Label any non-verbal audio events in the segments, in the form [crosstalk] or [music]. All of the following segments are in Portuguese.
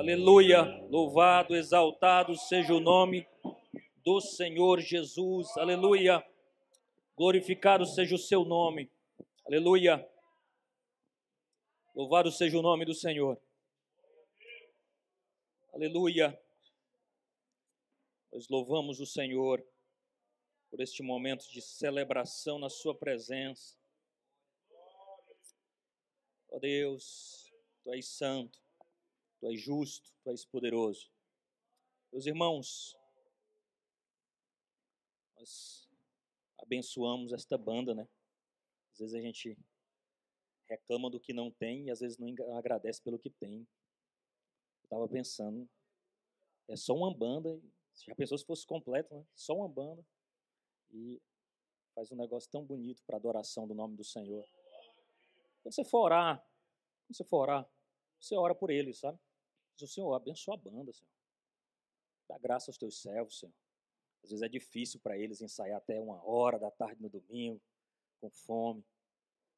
Aleluia. Louvado, exaltado seja o nome do Senhor Jesus. Aleluia. Glorificado seja o seu nome. Aleluia. Louvado seja o nome do Senhor. Aleluia. Nós louvamos o Senhor por este momento de celebração na Sua presença. Ó oh Deus, Tu és santo, Tu és justo, Tu és poderoso. Meus irmãos, nós abençoamos esta banda, né? Às vezes a gente reclama do que não tem e às vezes não agradece pelo que tem. Eu estava pensando, é só uma banda, já pensou se fosse completo, né? Só uma banda e faz um negócio tão bonito para adoração do nome do Senhor. Quando você for orar, quando você for orar, você ora por eles, sabe? Diz Senhor, abençoa a banda, Senhor. Dá graça aos teus servos, Senhor. Às vezes é difícil para eles ensaiar até uma hora da tarde no domingo, com fome.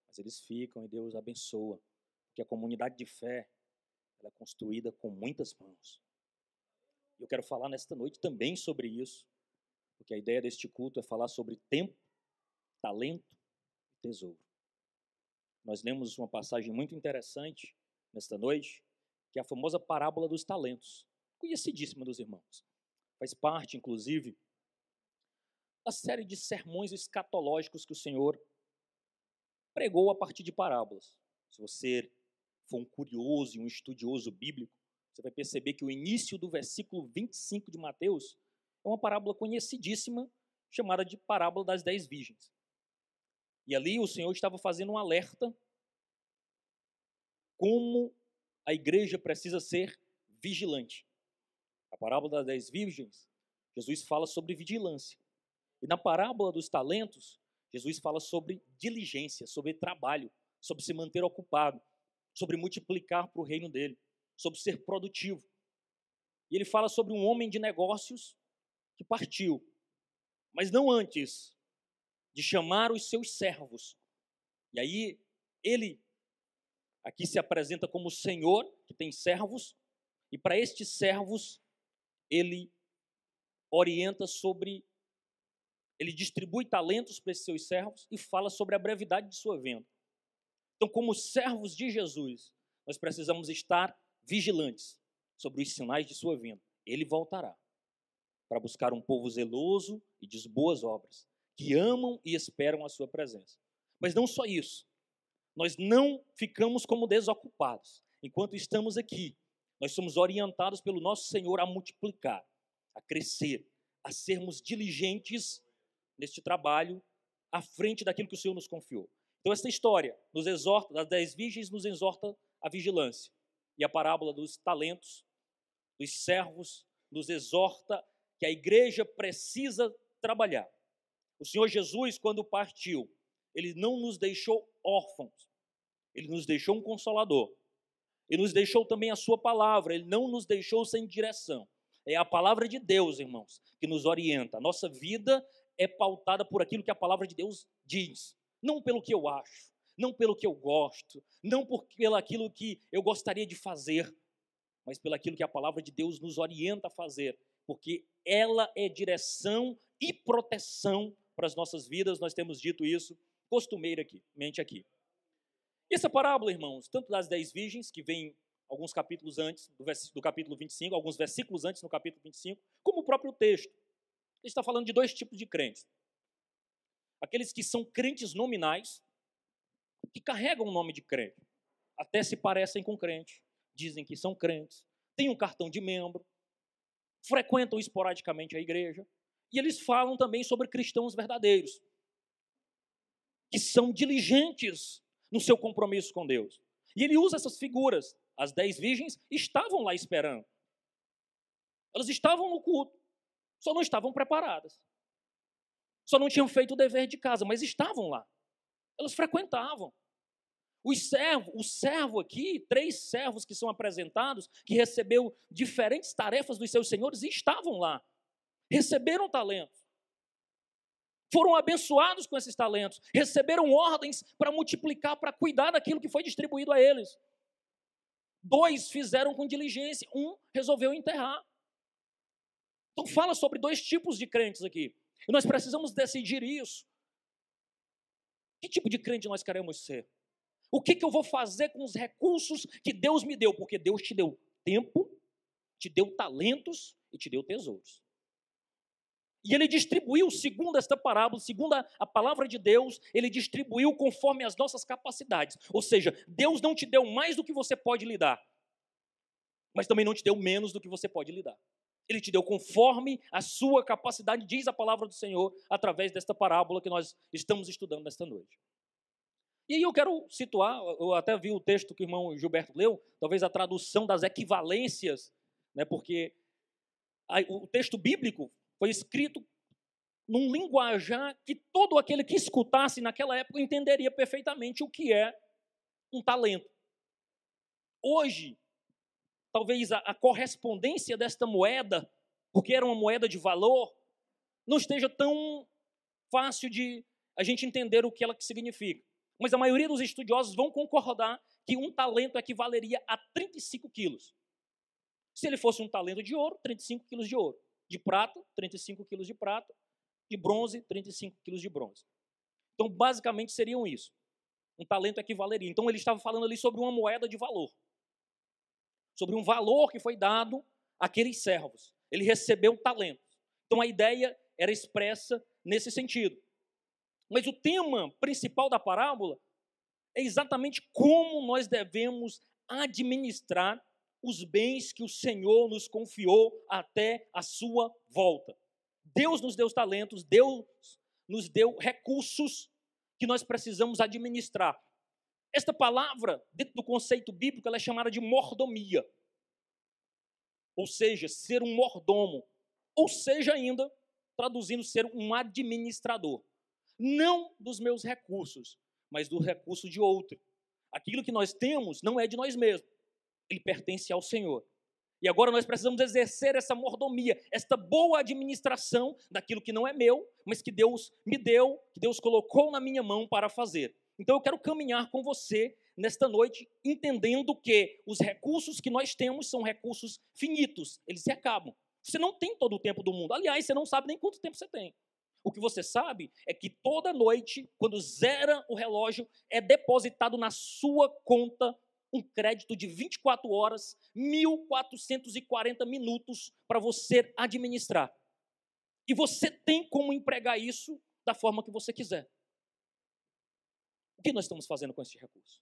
Mas eles ficam e Deus abençoa. Porque a comunidade de fé é construída com muitas mãos. Eu quero falar nesta noite também sobre isso porque a ideia deste culto é falar sobre tempo, talento e tesouro. Nós lemos uma passagem muito interessante nesta noite, que é a famosa parábola dos talentos, conhecidíssima dos irmãos. Faz parte, inclusive, da série de sermões escatológicos que o Senhor pregou a partir de parábolas. Se você for um curioso e um estudioso bíblico, você vai perceber que o início do versículo 25 de Mateus é uma parábola conhecidíssima, chamada de parábola das dez virgens. E ali o Senhor estava fazendo um alerta como a igreja precisa ser vigilante. A parábola das dez virgens, Jesus fala sobre vigilância. E na parábola dos talentos, Jesus fala sobre diligência, sobre trabalho, sobre se manter ocupado, sobre multiplicar para o reino dele, sobre ser produtivo. E ele fala sobre um homem de negócios que partiu, mas não antes de chamar os seus servos. E aí ele aqui se apresenta como Senhor, que tem servos, e para estes servos ele orienta sobre ele distribui talentos para esses seus servos e fala sobre a brevidade de sua venda. Então, como servos de Jesus, nós precisamos estar vigilantes sobre os sinais de sua vinda. Ele voltará para buscar um povo zeloso e de boas obras, que amam e esperam a sua presença. Mas não só isso. Nós não ficamos como desocupados. Enquanto estamos aqui, nós somos orientados pelo nosso Senhor a multiplicar, a crescer, a sermos diligentes neste trabalho à frente daquilo que o Senhor nos confiou. Então, essa história nos exorta, das dez virgens, nos exorta a vigilância. E a parábola dos talentos, dos servos, nos exorta que a igreja precisa trabalhar. O Senhor Jesus, quando partiu, ele não nos deixou órfãos, ele nos deixou um consolador, ele nos deixou também a sua palavra, ele não nos deixou sem direção. É a palavra de Deus, irmãos, que nos orienta. A nossa vida é pautada por aquilo que a palavra de Deus diz, não pelo que eu acho, não pelo que eu gosto, não por pelo aquilo que eu gostaria de fazer, mas pelo aquilo que a palavra de Deus nos orienta a fazer porque ela é direção e proteção para as nossas vidas, nós temos dito isso costumeiramente aqui. E essa parábola, irmãos, tanto das dez virgens, que vem alguns capítulos antes do, do capítulo 25, alguns versículos antes no capítulo 25, como o próprio texto, ele está falando de dois tipos de crentes. Aqueles que são crentes nominais, que carregam o nome de crente, até se parecem com crente, dizem que são crentes, têm um cartão de membro, frequentam esporadicamente a igreja, e eles falam também sobre cristãos verdadeiros, que são diligentes no seu compromisso com Deus. E ele usa essas figuras. As dez virgens estavam lá esperando. Elas estavam no culto, só não estavam preparadas. Só não tinham feito o dever de casa, mas estavam lá. Elas frequentavam. Os servos, o servo aqui, três servos que são apresentados, que recebeu diferentes tarefas dos seus senhores e estavam lá. Receberam talentos. Foram abençoados com esses talentos. Receberam ordens para multiplicar, para cuidar daquilo que foi distribuído a eles. Dois fizeram com diligência, um resolveu enterrar. Então fala sobre dois tipos de crentes aqui. E nós precisamos decidir isso. Que tipo de crente nós queremos ser? O que, que eu vou fazer com os recursos que Deus me deu? Porque Deus te deu tempo, te deu talentos e te deu tesouros. E ele distribuiu, segundo esta parábola, segundo a, palavra de Deus, ele distribuiu conforme as nossas capacidades. Ou seja, Deus não te deu mais do que você pode lidar, mas também não te deu menos do que você pode lidar. Ele te deu conforme a sua capacidade, diz a palavra do Senhor, através desta parábola que nós estamos estudando nesta noite. E aí eu quero situar, eu até vi o texto que o irmão Gilberto leu, talvez a tradução das equivalências, né, porque o texto bíblico foi escrito num linguajar que todo aquele que escutasse naquela época entenderia perfeitamente o que é um talento. Hoje, talvez a, a correspondência desta moeda, porque era uma moeda de valor, não esteja tão fácil de a gente entender o que ela significa. Mas a maioria dos estudiosos vão concordar que um talento equivaleria a 35 quilos. Se ele fosse um talento de ouro, 35 quilos de ouro de prata, 35 quilos de prata, de bronze, 35 quilos de bronze. Então, basicamente, seriam isso. Um talento equivaleria. Então, ele estava falando ali sobre uma moeda de valor. Sobre um valor que foi dado àqueles servos. Ele recebeu talentos. Então, a ideia era expressa nesse sentido. Mas o tema principal da parábola é exatamente como nós devemos administrar os bens que o Senhor nos confiou até a sua volta. Deus nos deu os talentos, Deus nos deu recursos que nós precisamos administrar. Esta palavra, dentro do conceito bíblico, ela é chamada de mordomia. Ou seja, ser um mordomo. Ou seja, ainda, traduzindo, ser um administrador. Não dos meus recursos, mas do recurso de outro. Aquilo que nós temos não é de nós mesmos ele pertence ao Senhor. E agora nós precisamos exercer essa mordomia, esta boa administração daquilo que não é meu, mas que Deus me deu, que Deus colocou na minha mão para fazer. Então eu quero caminhar com você nesta noite, entendendo que os recursos que nós temos são recursos finitos, eles se acabam. Você não tem todo o tempo do mundo. Aliás, você não sabe nem quanto tempo você tem. O que você sabe é que toda noite, quando zera o relógio, é depositado na sua conta um crédito de 24 horas, 1.440 minutos para você administrar. E você tem como empregar isso da forma que você quiser. O que nós estamos fazendo com esse recurso?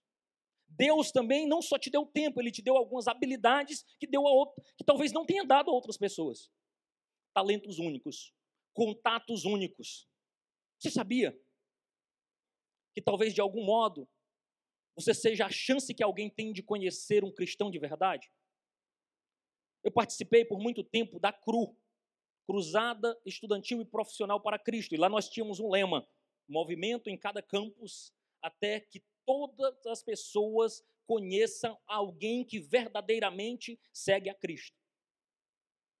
Deus também não só te deu tempo, Ele te deu algumas habilidades que, deu a outro, que talvez não tenha dado a outras pessoas. Talentos únicos, contatos únicos. Você sabia que talvez de algum modo você seja a chance que alguém tem de conhecer um cristão de verdade? Eu participei por muito tempo da CRU, Cruzada Estudantil e Profissional para Cristo, e lá nós tínhamos um lema: movimento em cada campus até que todas as pessoas conheçam alguém que verdadeiramente segue a Cristo.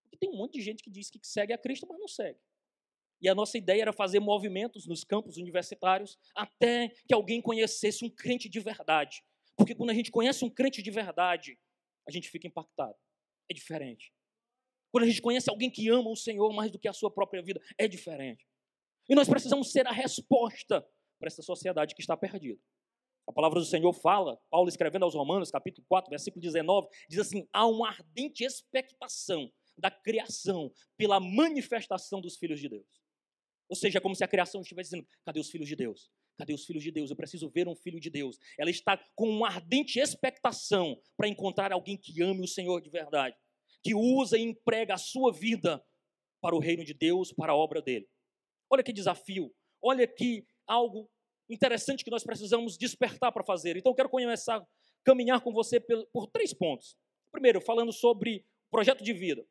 Porque tem um monte de gente que diz que segue a Cristo, mas não segue. E a nossa ideia era fazer movimentos nos campos universitários até que alguém conhecesse um crente de verdade. Porque quando a gente conhece um crente de verdade, a gente fica impactado. É diferente. Quando a gente conhece alguém que ama o Senhor mais do que a sua própria vida, é diferente. E nós precisamos ser a resposta para essa sociedade que está perdida. A palavra do Senhor fala, Paulo escrevendo aos Romanos, capítulo 4, versículo 19, diz assim: há uma ardente expectação da criação pela manifestação dos filhos de Deus. Ou seja, é como se a criação estivesse dizendo: cadê os filhos de Deus? Cadê os filhos de Deus? Eu preciso ver um filho de Deus. Ela está com uma ardente expectação para encontrar alguém que ame o Senhor de verdade, que usa e emprega a sua vida para o reino de Deus, para a obra dele. Olha que desafio, olha que algo interessante que nós precisamos despertar para fazer. Então, eu quero começar a caminhar com você por, três pontos. Primeiro, falando sobre projeto de vida.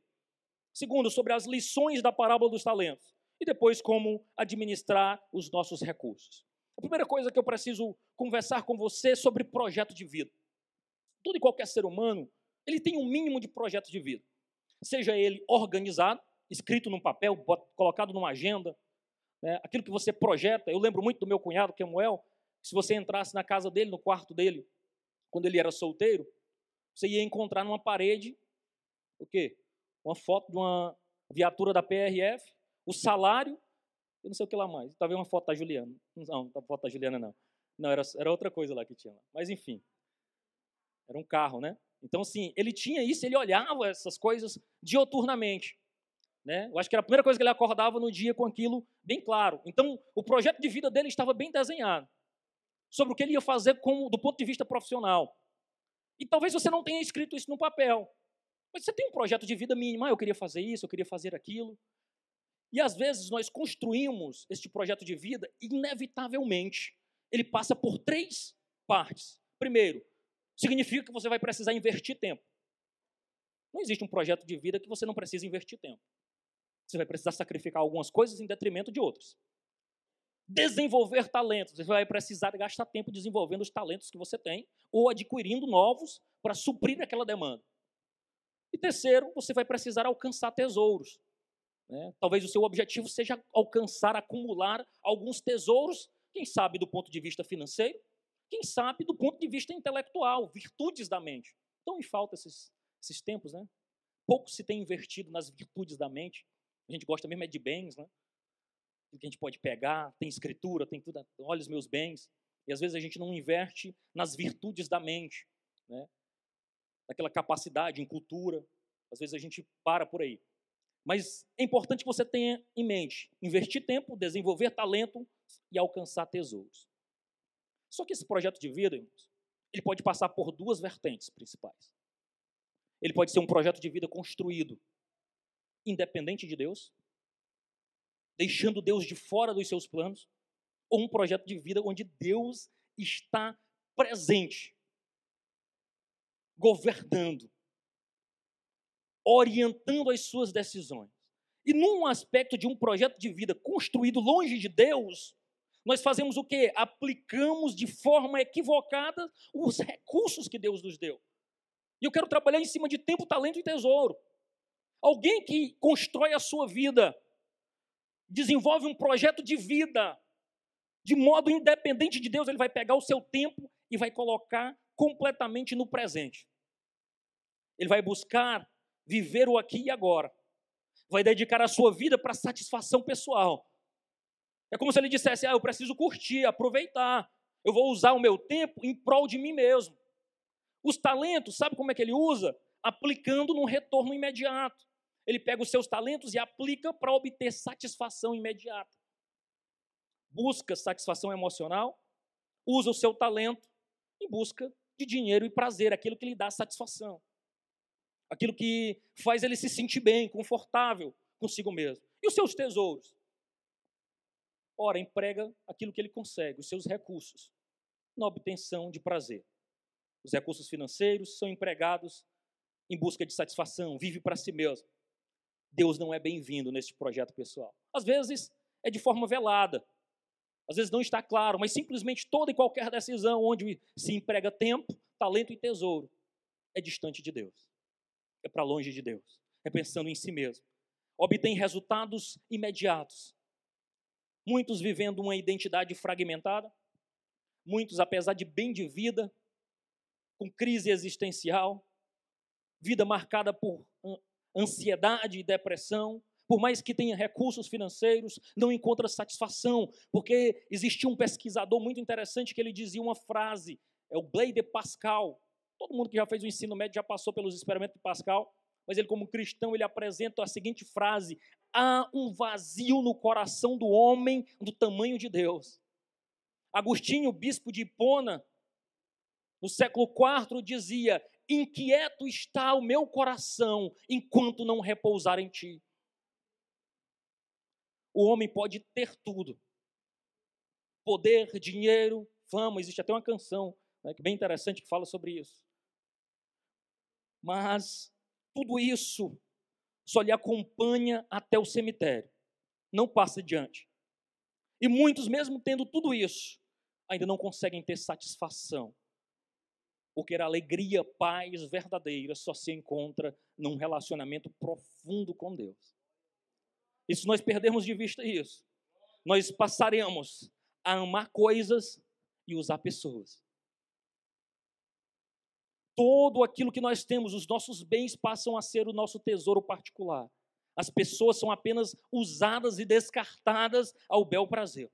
Segundo, sobre as lições da parábola dos talentos e depois como administrar os nossos recursos. A primeira coisa que eu preciso conversar com você é sobre projeto de vida. Todo e qualquer ser humano, ele tem um mínimo de projeto de vida. Seja ele organizado, escrito num papel, colocado numa agenda, né? aquilo que você projeta. Eu lembro muito do meu cunhado, Kemuel, se você entrasse na casa dele, no quarto dele, quando ele era solteiro, você ia encontrar numa parede o quê? Uma foto de uma viatura da PRF, o salário, eu não sei o que lá mais. Talvez uma foto da Juliana. Não, a foto da Juliana não. Não, era, era outra coisa lá que tinha lá. Mas enfim. Era um carro, né? Então, assim, ele tinha isso, ele olhava essas coisas dioturnamente. Né? Eu acho que era a primeira coisa que ele acordava no dia com aquilo bem claro. Então, o projeto de vida dele estava bem desenhado sobre o que ele ia fazer como, do ponto de vista profissional. E talvez você não tenha escrito isso no papel, mas você tem um projeto de vida mínimo. Ah, eu queria fazer isso, eu queria fazer aquilo. E às vezes nós construímos este projeto de vida, inevitavelmente, ele passa por três partes. Primeiro, significa que você vai precisar investir tempo. Não existe um projeto de vida que você não precisa investir tempo. Você vai precisar sacrificar algumas coisas em detrimento de outras. Desenvolver talentos. Você vai precisar gastar tempo desenvolvendo os talentos que você tem ou adquirindo novos para suprir aquela demanda. E terceiro, você vai precisar alcançar tesouros. Né? Talvez o seu objetivo seja alcançar, acumular alguns tesouros, quem sabe do ponto de vista financeiro, quem sabe do ponto de vista intelectual, virtudes da mente. Então, em falta esses, esses tempos, né? Pouco se tem invertido nas virtudes da mente. A gente gosta mesmo é de bens, né? O que a gente pode pegar, tem escritura, tem tudo, olha os meus bens. E às vezes a gente não inverte nas virtudes da mente, né? Naquela capacidade em cultura. Às vezes a gente para por aí. Mas é importante que você tenha em mente investir tempo, desenvolver talento e alcançar tesouros. Só que esse projeto de vida, irmãos, ele pode passar por duas vertentes principais. Ele pode ser um projeto de vida construído independente de Deus, deixando Deus de fora dos seus planos, ou um projeto de vida onde Deus está presente, governando, orientando as suas decisões. E num aspecto de um projeto de vida construído longe de Deus, nós fazemos o quê? Aplicamos de forma equivocada os recursos que Deus nos deu. E eu quero trabalhar em cima de tempo, talento e tesouro. Alguém que constrói a sua vida, desenvolve um projeto de vida, de modo independente de Deus, ele vai pegar o seu tempo e vai colocar completamente no presente. Ele vai buscar viver o aqui e agora. Vai dedicar a sua vida para satisfação pessoal. É como se ele dissesse: Ah, eu preciso curtir, aproveitar. Eu vou usar o meu tempo em prol de mim mesmo. Os talentos, sabe como é que ele usa? Aplicando num retorno imediato ele pega os seus talentos e aplica para obter satisfação imediata. Busca satisfação emocional, usa o seu talento em busca de dinheiro e prazer, aquilo que lhe dá satisfação. Aquilo que faz ele se sentir bem, confortável consigo mesmo. E os seus tesouros? Ora, emprega aquilo que ele consegue, os seus recursos, na obtenção de prazer. Os recursos financeiros são empregados em busca de satisfação, vive para si mesmo. Deus não é bem-vindo nesse projeto pessoal. Às vezes é de forma velada, às vezes não está claro, mas simplesmente toda e qualquer decisão onde se emprega tempo, talento e tesouro é distante de Deus, é para longe de Deus, é pensando em si mesmo. Obtém resultados imediatos. Muitos vivendo uma identidade fragmentada, muitos, apesar de bem de vida, com crise existencial, vida marcada por ansiedade e depressão, por mais que tenha recursos financeiros, não encontra satisfação, porque existia um pesquisador muito interessante que ele dizia uma frase, é o Blaise Pascal. Todo mundo que já fez o ensino médio já passou pelos experimentos de Pascal, mas ele como cristão ele apresenta a seguinte frase: há um vazio no coração do homem do tamanho de Deus. Agostinho, bispo de Hipona, no século IV, dizia: Inquieto está o meu coração enquanto não repousar em ti. O homem pode ter tudo: poder, dinheiro, fama. Existe até uma canção né, é bem interessante que fala sobre isso. Mas tudo isso só lhe acompanha até o cemitério, não passa diante. E muitos, mesmo tendo tudo isso, ainda não conseguem ter satisfação porque a alegria, paz verdadeira só se encontra num relacionamento profundo com Deus. E se nós perdermos de vista isso, nós passaremos a amar coisas e usar pessoas. Todo aquilo que nós temos, os nossos bens passam a ser o nosso tesouro particular. As pessoas são apenas usadas e descartadas ao bel prazer.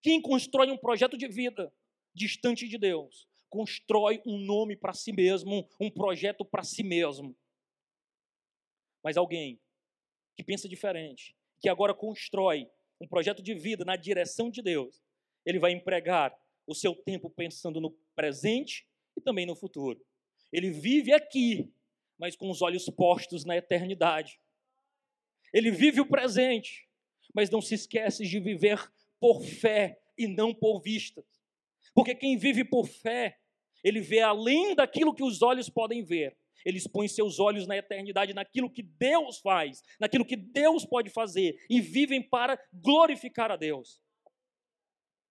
Quem constrói um projeto de vida distante de Deus, constrói um nome para si mesmo, um projeto para si mesmo. Mas alguém que pensa diferente, que agora constrói um projeto de vida na direção de Deus, ele vai empregar o seu tempo pensando no presente e também no futuro. Ele vive aqui, mas com os olhos postos na eternidade. Ele vive o presente, mas não se esquece de viver por fé e não por vistas. Porque quem vive por fé, ele vê além daquilo que os olhos podem ver. Ele expõe seus olhos na eternidade, naquilo que Deus faz, naquilo que Deus pode fazer, e vivem para glorificar a Deus.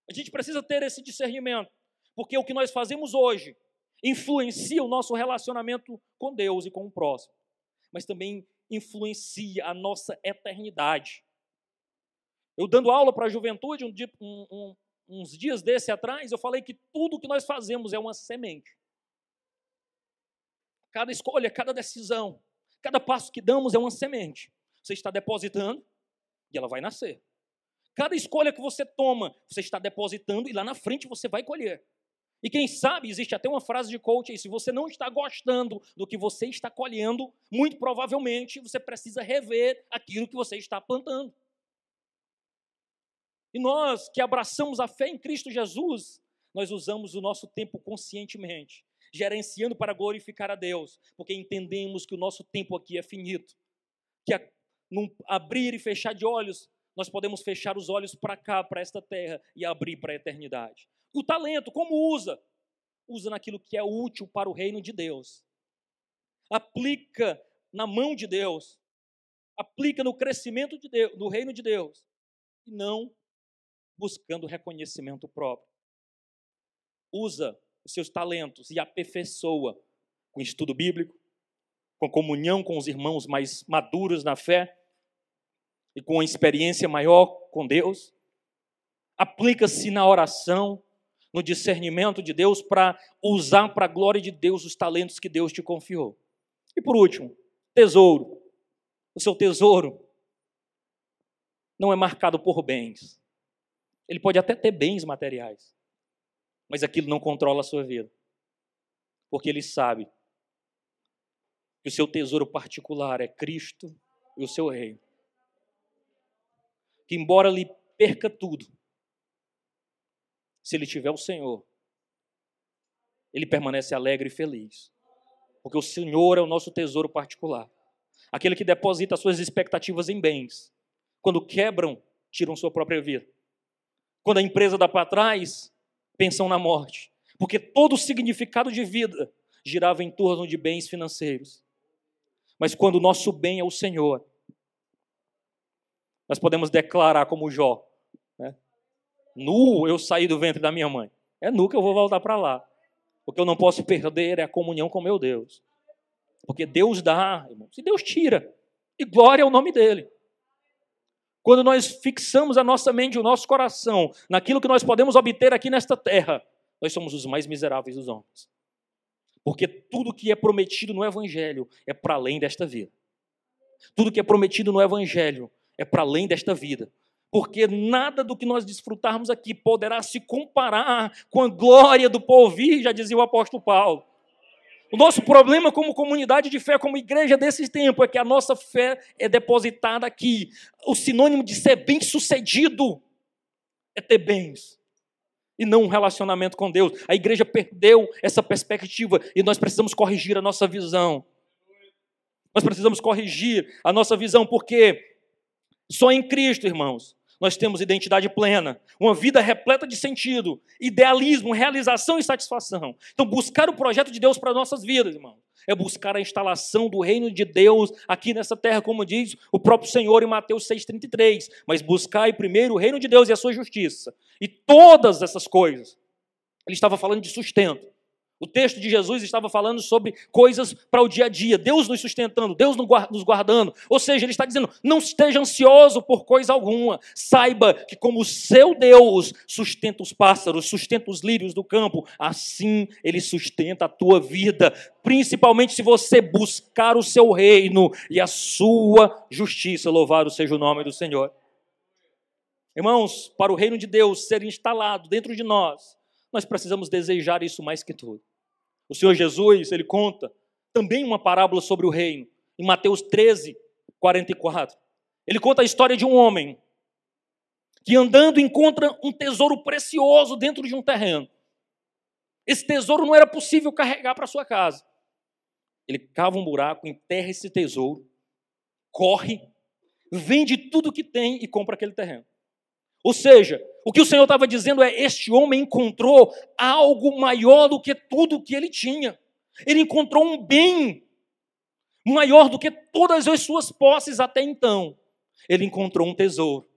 A gente precisa ter esse discernimento, porque o que nós fazemos hoje influencia o nosso relacionamento com Deus e com o próximo, mas também influencia a nossa eternidade. Eu dando aula para a juventude um dia, um, um, uns dias desse atrás, eu falei que tudo que nós fazemos é uma semente. Cada escolha, cada decisão, cada passo que damos é uma semente. Você está depositando e ela vai nascer. Cada escolha que você toma, você está depositando e lá na frente você vai colher. E quem sabe, existe até uma frase de coach aí: se você não está gostando do que você está colhendo, muito provavelmente você precisa rever aquilo que você está plantando. E nós que abraçamos a fé em Cristo Jesus, nós usamos o nosso tempo conscientemente, gerenciando para glorificar a Deus, porque entendemos que o nosso tempo aqui é finito. Que a, num abrir e fechar de olhos, nós podemos fechar os olhos para cá, para esta terra, e abrir para a eternidade. O talento, como usa? Usa naquilo que é útil para o reino de Deus. Aplica na mão de Deus. Aplica no crescimento de Deus, do reino de Deus. E não buscando reconhecimento próprio. Usa os seus talentos e aperfeiçoa com estudo bíblico, com comunhão com os irmãos mais maduros na fé e com uma experiência maior com Deus. Aplica-se na oração, no discernimento de Deus para usar para a glória de Deus os talentos que Deus te confiou. E por último, tesouro. O seu tesouro não é marcado por bens. Ele pode até ter bens materiais, mas aquilo não controla a sua vida. Porque ele sabe que o seu tesouro particular é Cristo e o seu reino. Que embora ele perca tudo, se ele tiver o Senhor, ele permanece alegre e feliz. Porque o Senhor é o nosso tesouro particular. Aquele que deposita suas expectativas em bens. Quando quebram, tiram sua própria vida. Quando a empresa dá para trás, pensam na morte. Porque todo o significado de vida girava em torno de bens financeiros. Mas quando o nosso bem é o Senhor, nós podemos declarar como Jó: Nu eu saí do ventre da minha mãe. É nu que eu vou voltar para lá. O que eu não posso perder é a comunhão com meu Deus. Porque Deus dá, irmãos, e Deus tira. E glória ao nome dele. Quando nós fixamos a nossa mente e o nosso coração naquilo que nós podemos obter aqui nesta terra, nós somos os mais miseráveis dos homens. Porque tudo que é prometido no Evangelho é para além desta vida. Tudo que é prometido no Evangelho é para além desta vida porque nada do que nós desfrutarmos aqui poderá se comparar com a glória do porvir, já dizia o apóstolo Paulo. O nosso problema como comunidade de fé, como igreja desse tempo, é que a nossa fé é depositada aqui. O sinônimo de ser bem-sucedido é ter bens e não um relacionamento com Deus. A igreja perdeu essa perspectiva e nós precisamos corrigir a nossa visão. Nós precisamos corrigir a nossa visão, porque só em Cristo, irmãos, nós temos identidade plena, uma vida repleta de sentido, idealismo, realização e satisfação. Então, buscar o projeto de Deus para nossas vidas, irmão, é buscar a instalação do reino de Deus aqui nessa terra, como diz o próprio Senhor em Mateus 6,33. Mas buscai primeiro o reino de Deus e a sua justiça. E todas essas coisas, ele estava falando de sustento. O texto de Jesus estava falando sobre coisas para o dia a dia, Deus nos sustentando, Deus nos guardando. Ou seja, ele está dizendo: não esteja ansioso por coisa alguma. Saiba que, como o seu Deus sustenta os pássaros, sustenta os lírios do campo, assim ele sustenta a tua vida. Principalmente se você buscar o seu reino e a sua justiça. Louvado seja o nome do Senhor. Irmãos, para o reino de Deus ser instalado dentro de nós, nós precisamos desejar isso mais que tudo. O Senhor Jesus, ele conta também uma parábola sobre o reino, em Mateus 13, 44. Ele conta a história de um homem que andando encontra um tesouro precioso dentro de um terreno. Esse tesouro não era possível carregar para sua casa. Ele cava um buraco, enterra esse tesouro, corre, vende tudo que tem e compra aquele terreno. Ou seja, o que o Senhor estava dizendo é: este homem encontrou algo maior do que tudo que ele tinha. Ele encontrou um bem maior do que todas as suas posses até então. Ele encontrou um tesouro.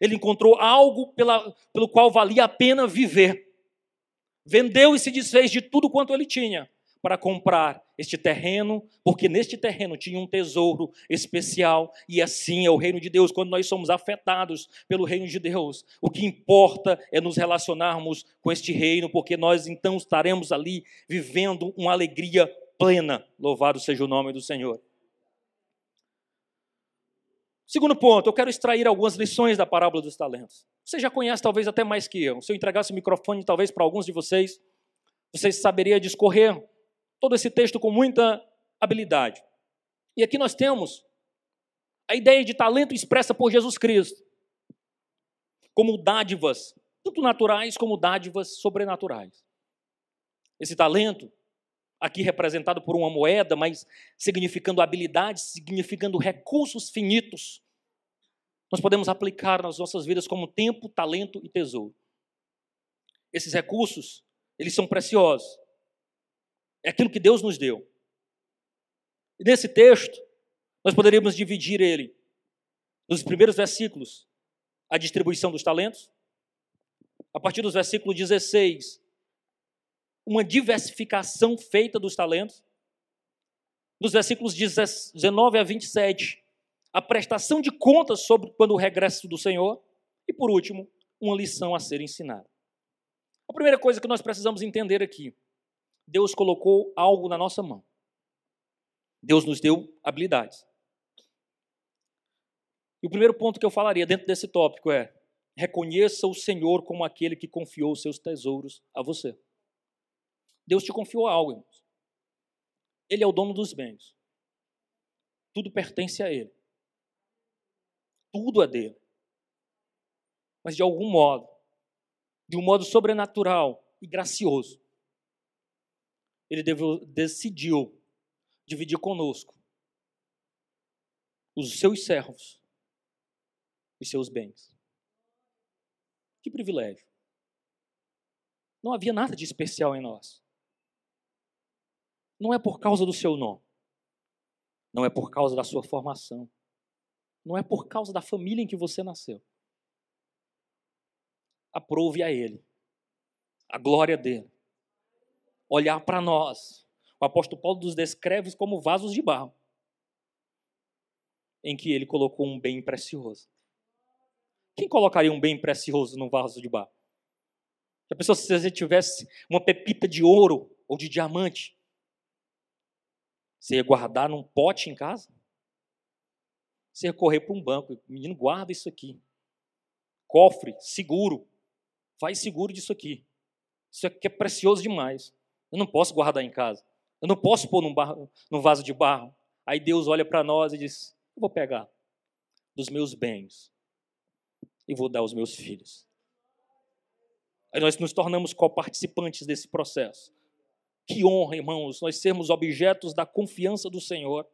Ele encontrou algo pela, pelo qual valia a pena viver. Vendeu e se desfez de tudo quanto ele tinha para comprar este terreno, porque neste terreno tinha um tesouro especial, e assim é o reino de Deus. Quando nós somos afetados pelo reino de Deus, o que importa é nos relacionarmos com este reino, porque nós então estaremos ali vivendo uma alegria plena. Louvado seja o nome do Senhor. Segundo ponto, eu quero extrair algumas lições da parábola dos talentos. Você já conhece talvez até mais que eu. Se eu entregasse o microfone talvez para alguns de vocês, vocês saberiam discorrer todo esse texto com muita habilidade. E aqui nós temos a ideia de talento expressa por Jesus Cristo, como dádivas, tanto naturais como dádivas sobrenaturais. Esse talento, aqui representado por uma moeda, mas significando habilidades, significando recursos finitos, nós podemos aplicar nas nossas vidas como tempo, talento e tesouro. Esses recursos, eles são preciosos. É aquilo que Deus nos deu. E nesse texto, nós poderíamos dividir ele nos primeiros versículos, a distribuição dos talentos. A partir dos versículos 16, uma diversificação feita dos talentos. Nos versículos 19 a 27, a prestação de contas sobre quando o regresso do Senhor. E por último, uma lição a ser ensinada. A primeira coisa que nós precisamos entender aqui Deus colocou algo na nossa mão. Deus nos deu habilidades. E o primeiro ponto que eu falaria dentro desse tópico é: reconheça o Senhor como aquele que confiou os seus tesouros a você. Deus te confiou algo, irmãos. Ele é o dono dos bens. Tudo pertence a Ele. Tudo é dele. Mas de algum modo, de um modo sobrenatural e gracioso, ele decidiu dividir conosco os seus servos e seus bens. Que privilégio. Não havia nada de especial em nós. Não é por causa do seu nome. Não é por causa da sua formação. Não é por causa da família em que você nasceu. Aprove a Ele a glória dele olhar para nós. O apóstolo Paulo nos descreve como vasos de barro, em que ele colocou um bem precioso. Quem colocaria um bem precioso num vaso de barro? Já pensou se você tivesse uma pepita de ouro ou de diamante? Você ia guardar num pote em casa? Você ia correr para um banco, menino, guarda isso aqui. Cofre, seguro. Faz seguro disso aqui. Isso aqui é precioso demais. Eu não posso guardar em casa. Eu não posso pôr num, barro, num vaso de barro. Aí Deus olha para nós e diz: Eu vou pegar dos meus bens e vou dar aos meus filhos. Aí nós nos tornamos co-participantes desse processo. Que honra, irmãos, nós sermos objetos da confiança do Senhor.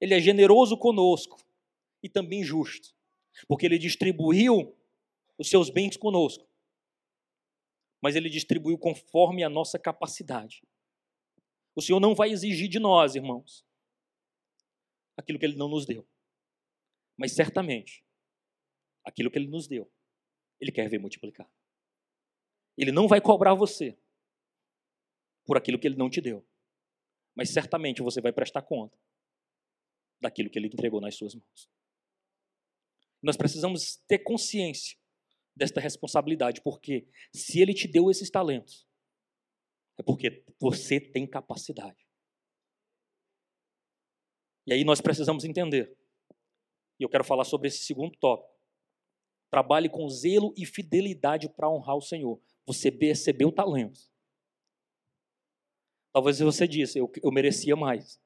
Ele é generoso conosco e também justo, porque ele distribuiu os seus bens conosco mas ele distribuiu conforme a nossa capacidade. O Senhor não vai exigir de nós, irmãos, aquilo que ele não nos deu. Mas certamente, aquilo que ele nos deu, ele quer ver multiplicar. Ele não vai cobrar você por aquilo que ele não te deu. Mas certamente você vai prestar conta daquilo que ele entregou nas suas mãos. Nós precisamos ter consciência desta responsabilidade, porque se ele te deu esses talentos, é porque você tem capacidade. E aí nós precisamos entender. E eu quero falar sobre esse segundo tópico. Trabalhe com zelo e fidelidade para honrar o Senhor. Você recebeu talentos. Talvez você disse, eu, eu merecia mais.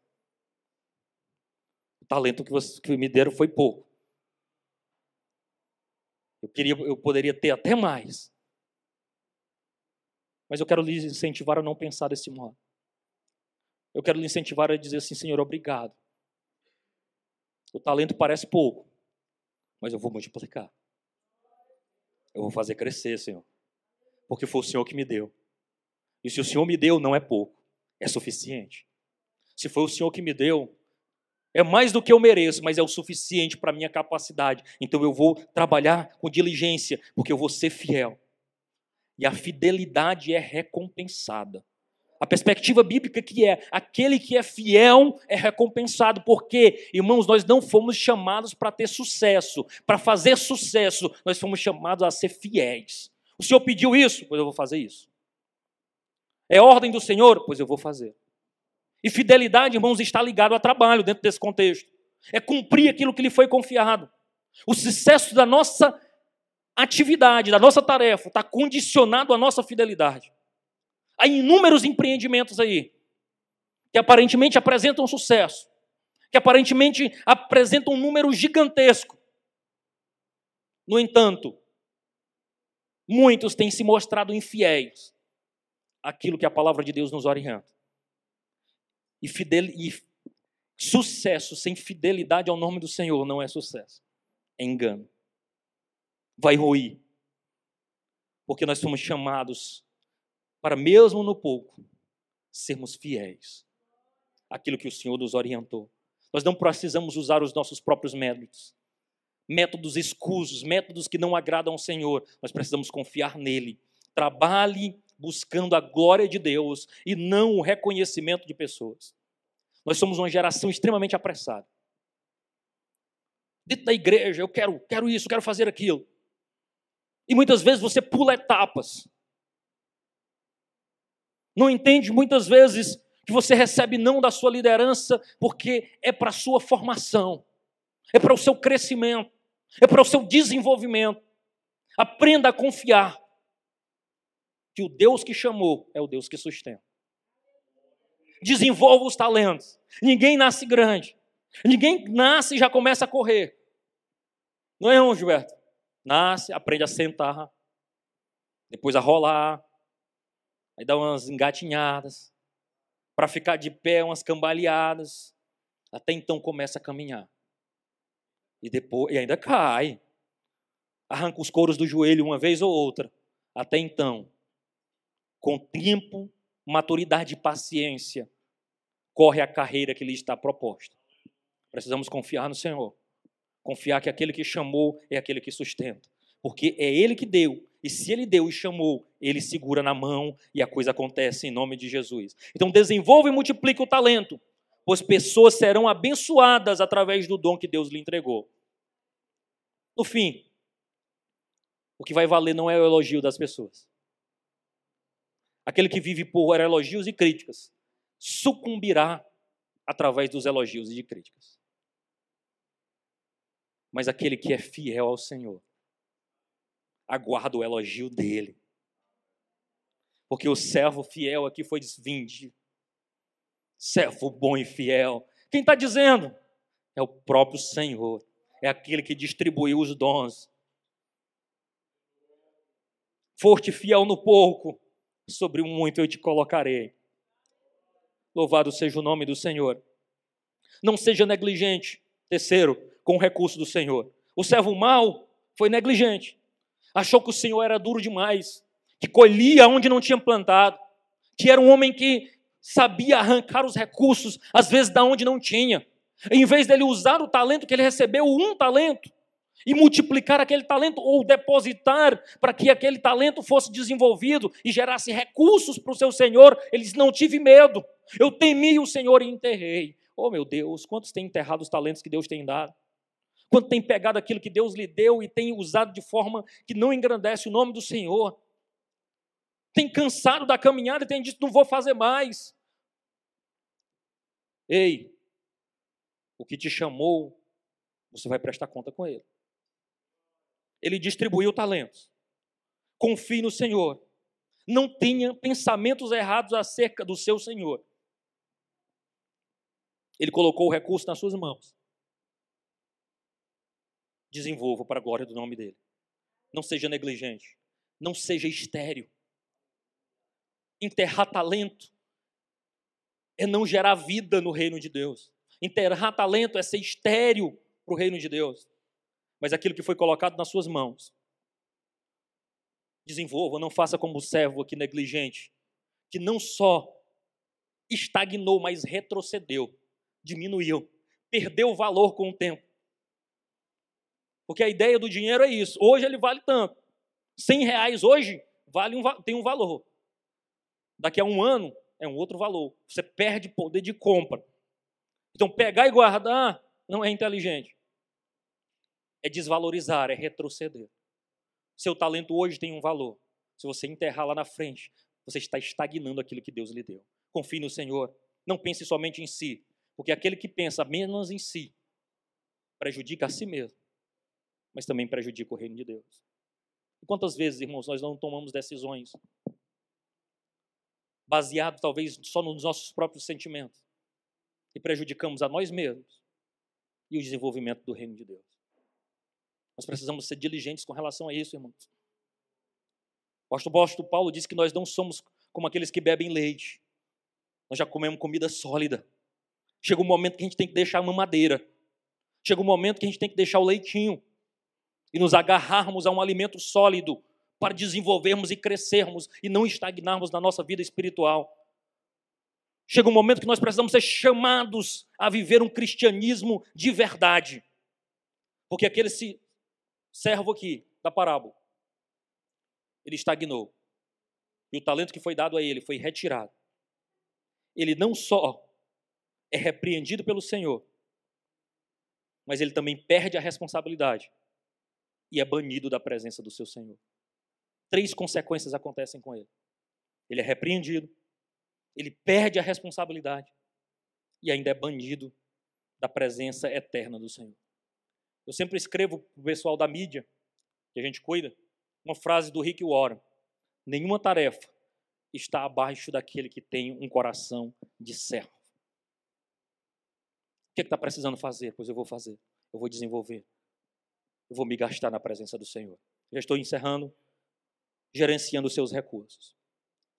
O talento que, você, que me deram foi pouco. Eu queria, eu poderia ter até mais. Mas eu quero lhe incentivar a não pensar desse modo. Eu quero lhe incentivar a dizer assim, Senhor, obrigado. O talento parece pouco, mas eu vou multiplicar. Eu vou fazer crescer, Senhor. Porque foi o Senhor que me deu. E se o Senhor me deu, não é pouco, é suficiente. Se foi o Senhor que me deu, é mais do que eu mereço, mas é o suficiente para a minha capacidade. Então eu vou trabalhar com diligência, porque eu vou ser fiel. E a fidelidade é recompensada. A perspectiva bíblica que é aquele que é fiel é recompensado, porque, irmãos, nós não fomos chamados para ter sucesso, para fazer sucesso, nós fomos chamados a ser fiéis. O Senhor pediu isso, pois eu vou fazer isso. É ordem do Senhor, pois eu vou fazer. E fidelidade, irmãos, está ligado a trabalho dentro desse contexto. É cumprir aquilo que lhe foi confiado. O sucesso da nossa atividade, da nossa tarefa, está condicionado à nossa fidelidade. Há inúmeros empreendimentos aí que aparentemente apresentam sucesso, que aparentemente apresentam um número gigantesco. No entanto, muitos têm se mostrado infiéis àquilo que a palavra de Deus nos orienta. E, fidel... e sucesso sem fidelidade ao nome do Senhor não é sucesso, é engano. Vai ruir. Porque nós somos chamados para mesmo no pouco sermos fiéis àquilo que o Senhor nos orientou. Nós não precisamos usar os nossos próprios métodos, métodos escusos, métodos que não agradam ao Senhor. Nós precisamos confiar nele. Trabalhe buscando a glória de Deus e não o reconhecimento de pessoas. Nós somos uma geração extremamente apressada. Dentro da igreja, eu quero, quero isso, quero fazer aquilo. E muitas vezes você pula etapas não entende muitas vezes que você recebe não da sua liderança porque é para a sua formação, é para o seu crescimento, é para o seu desenvolvimento. Aprenda a confiar que o Deus que chamou é o Deus que sustenta. Desenvolva os talentos. Ninguém nasce grande. Ninguém nasce e já começa a correr. Não é, não, Gilberto? Nasce, aprende a sentar, depois a rolar, aí dá umas engatinhadas, para ficar de pé, umas cambaleadas, até então começa a caminhar. E depois, e ainda cai. Arranca os couros do joelho uma vez ou outra. Até então, com tempo, maturidade e paciência, corre a carreira que lhe está proposta. Precisamos confiar no Senhor. Confiar que aquele que chamou é aquele que sustenta. Porque é Ele que deu e se ele deu e chamou, ele segura na mão e a coisa acontece em nome de Jesus. Então desenvolva e multiplique o talento, pois pessoas serão abençoadas através do dom que Deus lhe entregou. No fim, o que vai valer não é o elogio das pessoas. Aquele que vive por elogios e críticas sucumbirá através dos elogios e de críticas. Mas aquele que é fiel ao Senhor aguarda o elogio dele. Porque o servo fiel aqui foi desvinde. Servo bom e fiel. Quem está dizendo? É o próprio Senhor. É aquele que distribuiu os dons. Forte fiel no pouco, sobre o muito eu te colocarei. Louvado seja o nome do Senhor. Não seja negligente. Terceiro, com o recurso do Senhor. O servo mau foi negligente achou que o Senhor era duro demais, que colhia onde não tinha plantado, que era um homem que sabia arrancar os recursos, às vezes da onde não tinha. Em vez dele usar o talento que ele recebeu, um talento, e multiplicar aquele talento ou depositar para que aquele talento fosse desenvolvido e gerasse recursos para o seu Senhor. Ele disse: Não tive medo, eu temi o Senhor e enterrei. Oh meu Deus, quantos têm enterrado os talentos que Deus tem dado? Quanto tem pegado aquilo que Deus lhe deu e tem usado de forma que não engrandece o nome do Senhor? Tem cansado da caminhada e tem dito: Não vou fazer mais. Ei, o que te chamou, você vai prestar conta com ele ele distribuiu talentos. Confie no Senhor. Não tenha pensamentos errados acerca do seu Senhor. Ele colocou o recurso nas suas mãos. Desenvolva para a glória do nome dele. Não seja negligente. Não seja estéril. Enterrar talento é não gerar vida no reino de Deus. Enterrar talento é ser estéril para o reino de Deus mas aquilo que foi colocado nas suas mãos. Desenvolva, não faça como o servo aqui negligente, que não só estagnou, mas retrocedeu, diminuiu, perdeu valor com o tempo. Porque a ideia do dinheiro é isso. Hoje ele vale tanto. 100 reais hoje vale um, tem um valor. Daqui a um ano é um outro valor. Você perde poder de compra. Então, pegar e guardar não é inteligente é desvalorizar, é retroceder. Seu talento hoje tem um valor. Se você enterrar lá na frente, você está estagnando aquilo que Deus lhe deu. Confie no Senhor. Não pense somente em si, porque aquele que pensa menos em si prejudica a si mesmo, mas também prejudica o reino de Deus. E quantas vezes, irmãos, nós não tomamos decisões baseado talvez só nos nossos próprios sentimentos e prejudicamos a nós mesmos e o desenvolvimento do reino de Deus. Nós precisamos ser diligentes com relação a isso, irmãos. O apóstolo Paulo disse que nós não somos como aqueles que bebem leite. Nós já comemos comida sólida. Chega um momento que a gente tem que deixar a mamadeira. Chega um momento que a gente tem que deixar o leitinho e nos agarrarmos a um alimento sólido para desenvolvermos e crescermos e não estagnarmos na nossa vida espiritual. Chega um momento que nós precisamos ser chamados a viver um cristianismo de verdade. Porque aquele se servo aqui da parábola, ele estagnou. E o talento que foi dado a ele foi retirado. Ele não só é repreendido pelo Senhor, mas ele também perde a responsabilidade e é banido da presença do seu Senhor. Três consequências acontecem com ele. Ele é repreendido, ele perde a responsabilidade e ainda é banido da presença eterna do Senhor. Eu sempre escrevo para o pessoal da mídia, que a gente cuida, uma frase do Rick Warren: Nenhuma tarefa está abaixo daquele que tem um coração de servo. O que está precisando fazer? Pois eu vou fazer. Eu vou desenvolver. Eu vou me gastar na presença do Senhor. Já estou encerrando, gerenciando os seus recursos.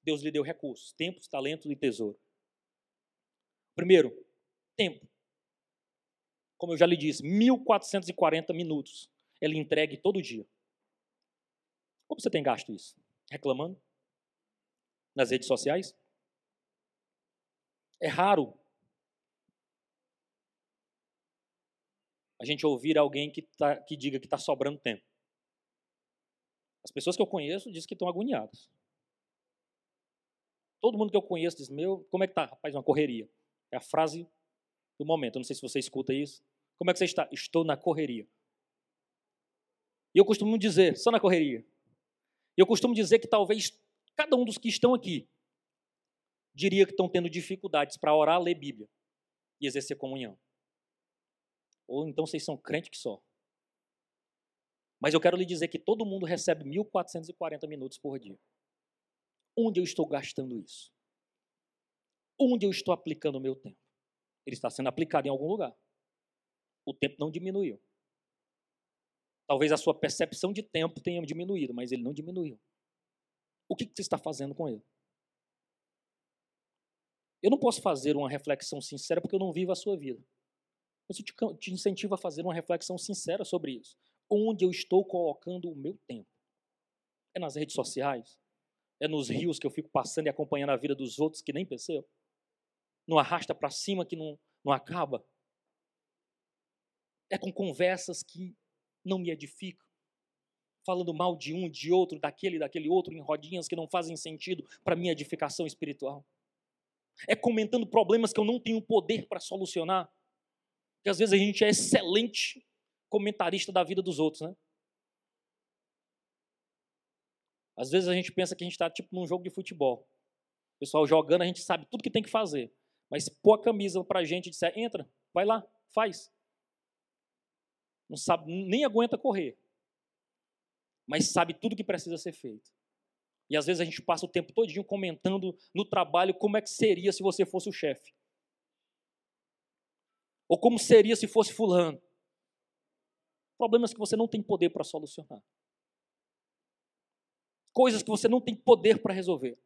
Deus lhe deu recursos, tempos, talentos e tesouro. Primeiro, tempo como eu já lhe disse, 1440 minutos. Ele entregue todo dia. Como você tem gasto isso? Reclamando? Nas redes sociais? É raro a gente ouvir alguém que, tá, que diga que está sobrando tempo. As pessoas que eu conheço dizem que estão agoniadas. Todo mundo que eu conheço diz: Meu, como é que tá? Rapaz, uma correria. É a frase do momento. Eu não sei se você escuta isso. Como é que você está? Estou na correria. E eu costumo dizer, só na correria. E eu costumo dizer que talvez cada um dos que estão aqui diria que estão tendo dificuldades para orar, ler Bíblia e exercer comunhão. Ou então vocês são crente que só. Mas eu quero lhe dizer que todo mundo recebe 1440 minutos por dia. Onde eu estou gastando isso? Onde eu estou aplicando o meu tempo? Ele está sendo aplicado em algum lugar. O tempo não diminuiu. Talvez a sua percepção de tempo tenha diminuído, mas ele não diminuiu. O que você está fazendo com ele? Eu não posso fazer uma reflexão sincera porque eu não vivo a sua vida. Mas eu te incentivo a fazer uma reflexão sincera sobre isso. Onde eu estou colocando o meu tempo? É nas redes sociais? É nos rios que eu fico passando e acompanhando a vida dos outros que nem percebo? Não arrasta para cima que não, não acaba. É com conversas que não me edificam. Falando mal de um, de outro, daquele, daquele outro, em rodinhas que não fazem sentido para minha edificação espiritual. É comentando problemas que eu não tenho poder para solucionar. Porque às vezes a gente é excelente comentarista da vida dos outros, né? Às vezes a gente pensa que a gente está tipo num jogo de futebol. O pessoal jogando, a gente sabe tudo que tem que fazer. Mas pôr a camisa para a gente e disser, entra, vai lá, faz. Não sabe, nem aguenta correr. Mas sabe tudo que precisa ser feito. E às vezes a gente passa o tempo todinho comentando no trabalho como é que seria se você fosse o chefe. Ou como seria se fosse fulano. Problemas que você não tem poder para solucionar coisas que você não tem poder para resolver.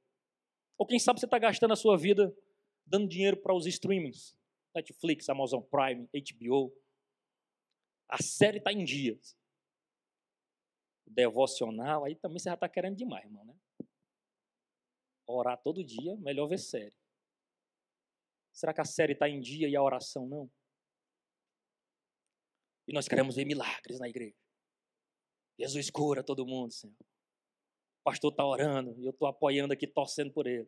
Ou quem sabe você está gastando a sua vida dando dinheiro para os streamings. Netflix, Amazon Prime, HBO. A série está em dias. Devocional, aí também você já está querendo demais, irmão, né? Orar todo dia, melhor ver série. Será que a série está em dia e a oração não? E nós queremos ver milagres na igreja. Jesus cura todo mundo, Senhor pastor está orando e eu estou apoiando aqui, torcendo por ele.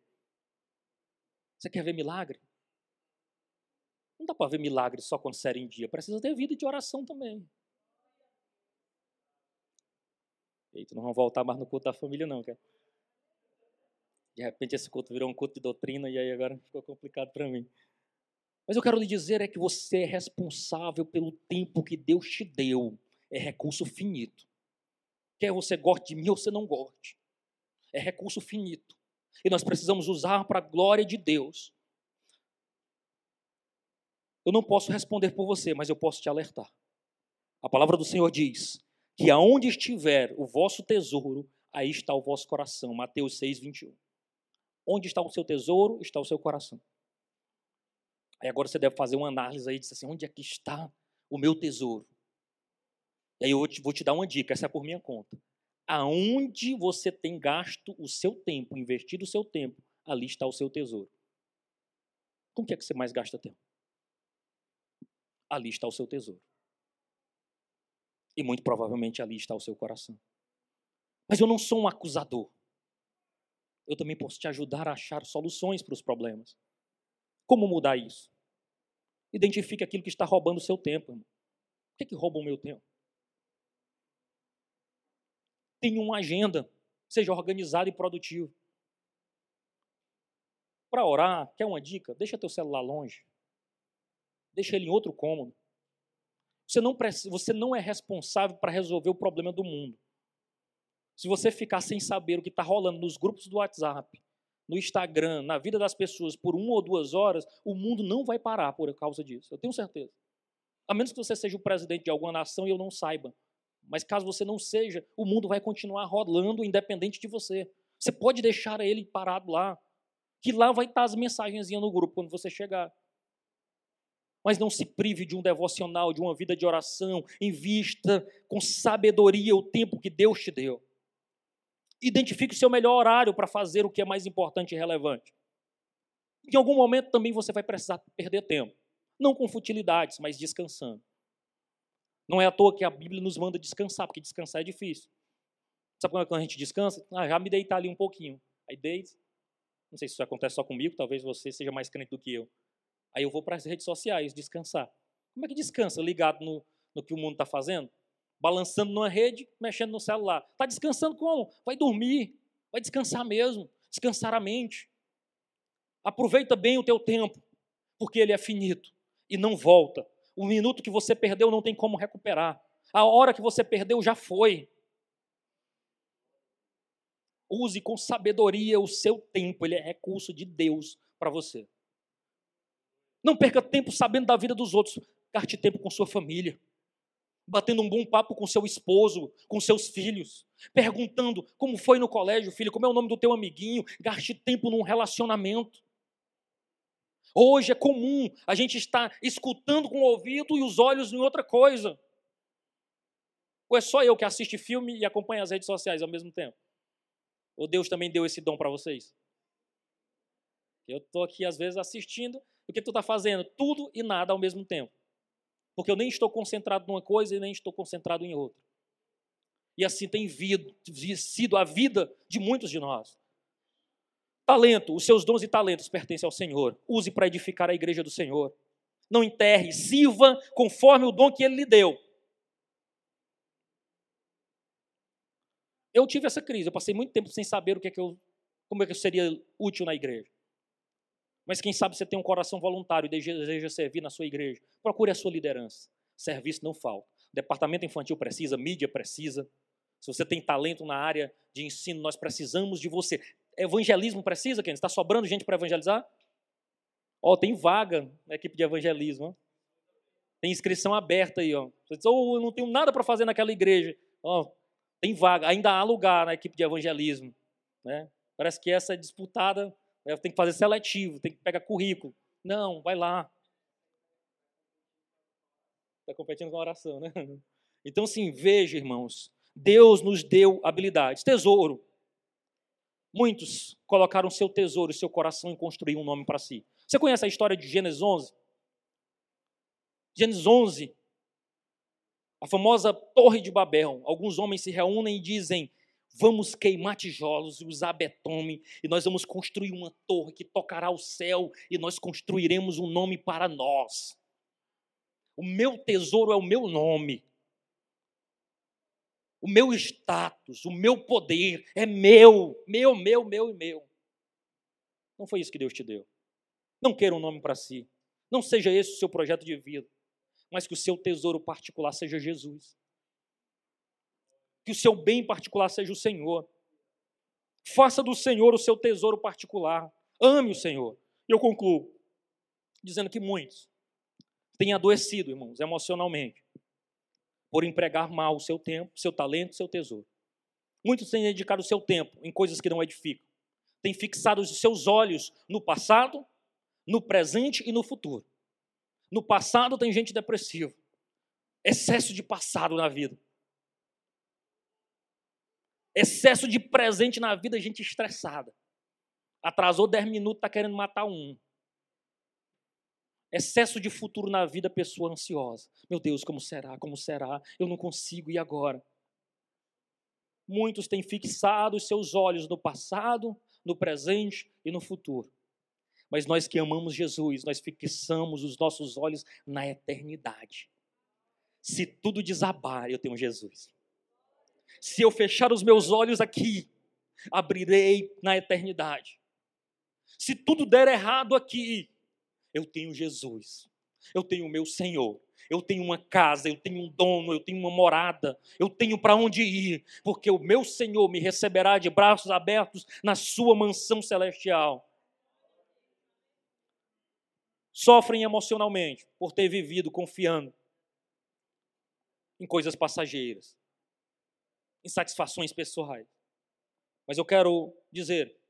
Você quer ver milagre? Não dá para ver milagre só quando série em dia. Precisa ter vida de oração também. Eita, não vamos voltar mais no culto da família, não, cara. De repente esse culto virou um culto de doutrina e aí agora ficou complicado para mim. Mas eu quero lhe dizer é que você é responsável pelo tempo que Deus te deu. É recurso finito. Quer você goste de mim ou você não goste é recurso finito. E nós precisamos usar para a glória de Deus. Eu não posso responder por você, mas eu posso te alertar. A palavra do Senhor diz que aonde estiver o vosso tesouro, aí está o vosso coração. Mateus 6, 21. Onde está o seu tesouro, está o seu coração. Aí agora você deve fazer uma análise aí, dizer assim, onde é que está o meu tesouro? E aí eu vou te dar uma dica, essa é por minha conta aonde você tem gasto o seu tempo, investido o seu tempo, ali está o seu tesouro. Com o que é que você mais gasta tempo? Ali está o seu tesouro. E muito provavelmente ali está o seu coração. Mas eu não sou um acusador. Eu também posso te ajudar a achar soluções para os problemas. Como mudar isso? Identifique aquilo que está roubando o seu tempo. Irmão. O que, é que rouba o meu tempo? Tenha uma agenda, seja organizado e produtivo. Para orar, quer uma dica? Deixa teu celular longe. Deixa ele em outro cômodo. Você não, você não é responsável para resolver o problema do mundo. Se você ficar sem saber o que está rolando nos grupos do WhatsApp, no Instagram, na vida das pessoas por uma ou duas horas, o mundo não vai parar por causa disso. Eu tenho certeza. A menos que você seja o presidente de alguma nação e eu não saiba. Mas caso você não seja, o mundo vai continuar rolando independente de você. Você pode deixar ele parado lá, que lá vai estar as mensagenzinhas no grupo quando você chegar. Mas não se prive de um devocional, de uma vida de oração, invista com sabedoria o tempo que Deus te deu. Identifique o seu melhor horário para fazer o que é mais importante e relevante. Em algum momento também você vai precisar perder tempo. Não com futilidades, mas descansando. Não é à toa que a Bíblia nos manda descansar, porque descansar é difícil. Sabe quando a gente descansa? Ah, já me deitar ali um pouquinho. Aí deito. Não sei se isso acontece só comigo, talvez você seja mais crente do que eu. Aí eu vou para as redes sociais descansar. Como é que descansa? Ligado no, no que o mundo está fazendo? Balançando numa rede, mexendo no celular. Está descansando como? Vai dormir. Vai descansar mesmo. Descansar a mente. Aproveita bem o teu tempo, porque ele é finito e não volta. O minuto que você perdeu não tem como recuperar. A hora que você perdeu já foi. Use com sabedoria o seu tempo, ele é recurso de Deus para você. Não perca tempo sabendo da vida dos outros. Gaste tempo com sua família, batendo um bom papo com seu esposo, com seus filhos, perguntando como foi no colégio, filho, como é o nome do teu amiguinho. Gaste tempo num relacionamento. Hoje é comum a gente estar escutando com o ouvido e os olhos em outra coisa. Ou é só eu que assisto filme e acompanho as redes sociais ao mesmo tempo? Ou Deus também deu esse dom para vocês? Eu estou aqui às vezes assistindo, o que tu está fazendo? Tudo e nada ao mesmo tempo. Porque eu nem estou concentrado numa coisa e nem estou concentrado em outra. E assim tem sido a vida de muitos de nós. Talento, os seus dons e talentos pertencem ao Senhor. Use para edificar a igreja do Senhor. Não enterre, sirva conforme o dom que ele lhe deu. Eu tive essa crise, eu passei muito tempo sem saber o que é que eu, como é que eu seria útil na igreja. Mas quem sabe você tem um coração voluntário e deseja servir na sua igreja. Procure a sua liderança. Serviço não falta. Departamento infantil precisa, mídia precisa. Se você tem talento na área de ensino, nós precisamos de você. Evangelismo precisa, quem? Está sobrando gente para evangelizar? Ó, oh, tem vaga na equipe de evangelismo. Tem inscrição aberta aí, ó. Você diz, oh, eu não tenho nada para fazer naquela igreja. Ó, oh, tem vaga, ainda há lugar na equipe de evangelismo. Né? Parece que essa é disputada, né? tem que fazer seletivo, tem que pegar currículo. Não, vai lá. Está competindo com a oração, né? [laughs] Então, assim, veja, irmãos, Deus nos deu habilidades. Tesouro. Muitos colocaram seu tesouro, seu coração em construir um nome para si. Você conhece a história de Gênesis 11? Gênesis 11, a famosa Torre de Babel. Alguns homens se reúnem e dizem: Vamos queimar tijolos e usar betume, e nós vamos construir uma torre que tocará o céu, e nós construiremos um nome para nós. O meu tesouro é o meu nome. O meu status, o meu poder é meu, meu, meu, meu e meu. Não foi isso que Deus te deu. Não queira um nome para si. Não seja esse o seu projeto de vida mas que o seu tesouro particular seja Jesus. Que o seu bem particular seja o Senhor. Faça do Senhor o seu tesouro particular. Ame o Senhor. E eu concluo dizendo que muitos têm adoecido, irmãos, emocionalmente, por empregar mal o seu tempo, seu talento, seu tesouro. Muitos têm dedicado o seu tempo em coisas que não edificam. Têm fixado os seus olhos no passado, no presente e no futuro. No passado tem gente depressiva. Excesso de passado na vida. Excesso de presente na vida, gente estressada. Atrasou 10 minutos, está querendo matar um. Excesso de futuro na vida, pessoa ansiosa. Meu Deus, como será? Como será? Eu não consigo, e agora? Muitos têm fixado seus olhos no passado, no presente e no futuro. Mas nós que amamos Jesus, nós fixamos os nossos olhos na eternidade. Se tudo desabar, eu tenho Jesus. Se eu fechar os meus olhos aqui, abrirei na eternidade. Se tudo der errado aqui, eu tenho Jesus. Eu tenho o meu Senhor. Eu tenho uma casa, eu tenho um dono, eu tenho uma morada, eu tenho para onde ir, porque o meu Senhor me receberá de braços abertos na sua mansão celestial sofrem emocionalmente por ter vivido confiando em coisas passageiras, em satisfações pessoais. Mas eu quero dizer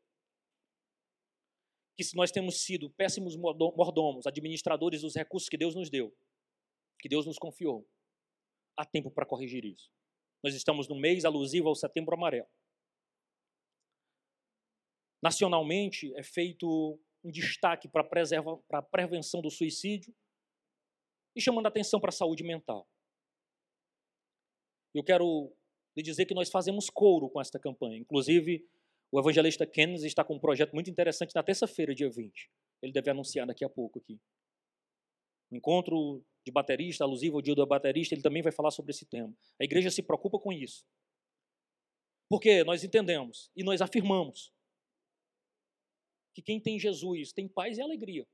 que se nós temos sido péssimos mordomos, administradores dos recursos que Deus nos deu, que Deus nos confiou, há tempo para corrigir isso. Nós estamos no mês alusivo ao Setembro Amarelo. Nacionalmente é feito um destaque para a prevenção do suicídio e chamando atenção para a saúde mental. Eu quero lhe dizer que nós fazemos couro com esta campanha. Inclusive, o evangelista Kenneth está com um projeto muito interessante na terça-feira, dia 20. Ele deve anunciar daqui a pouco aqui. O encontro de baterista, alusivo ao dia do baterista, ele também vai falar sobre esse tema. A igreja se preocupa com isso. Porque nós entendemos e nós afirmamos que quem tem Jesus tem paz e alegria.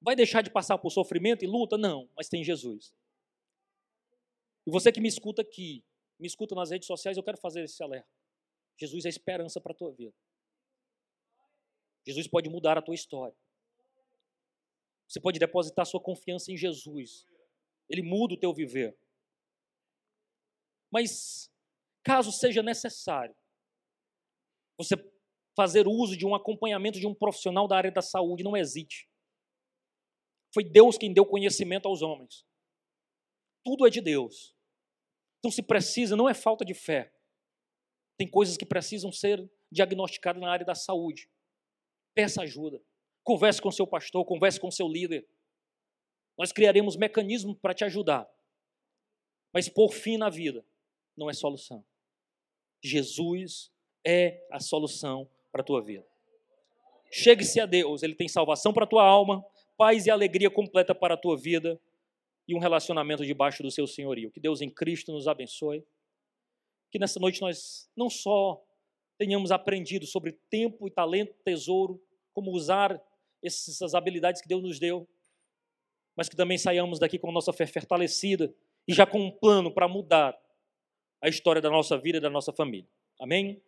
Vai deixar de passar por sofrimento e luta? Não, mas tem Jesus. E você que me escuta aqui, me escuta nas redes sociais, eu quero fazer esse alerta. Jesus é esperança para a tua vida. Jesus pode mudar a tua história. Você pode depositar sua confiança em Jesus. Ele muda o teu viver. Mas, caso seja necessário, você fazer uso de um acompanhamento de um profissional da área da saúde, não hesite. Foi Deus quem deu conhecimento aos homens. Tudo é de Deus. Então, se precisa, não é falta de fé. Tem coisas que precisam ser diagnosticadas na área da saúde. Peça ajuda. Converse com seu pastor, converse com seu líder. Nós criaremos mecanismos para te ajudar. Mas por fim na vida não é solução. Jesus é a solução para a tua vida. Chegue-se a Deus, Ele tem salvação para a tua alma, paz e alegria completa para a tua vida e um relacionamento debaixo do seu senhorio. Que Deus em Cristo nos abençoe. Que nessa noite nós não só tenhamos aprendido sobre tempo e talento, tesouro, como usar essas habilidades que Deus nos deu, mas que também saiamos daqui com a nossa fé fortalecida e já com um plano para mudar a história da nossa vida e da nossa família. Amém?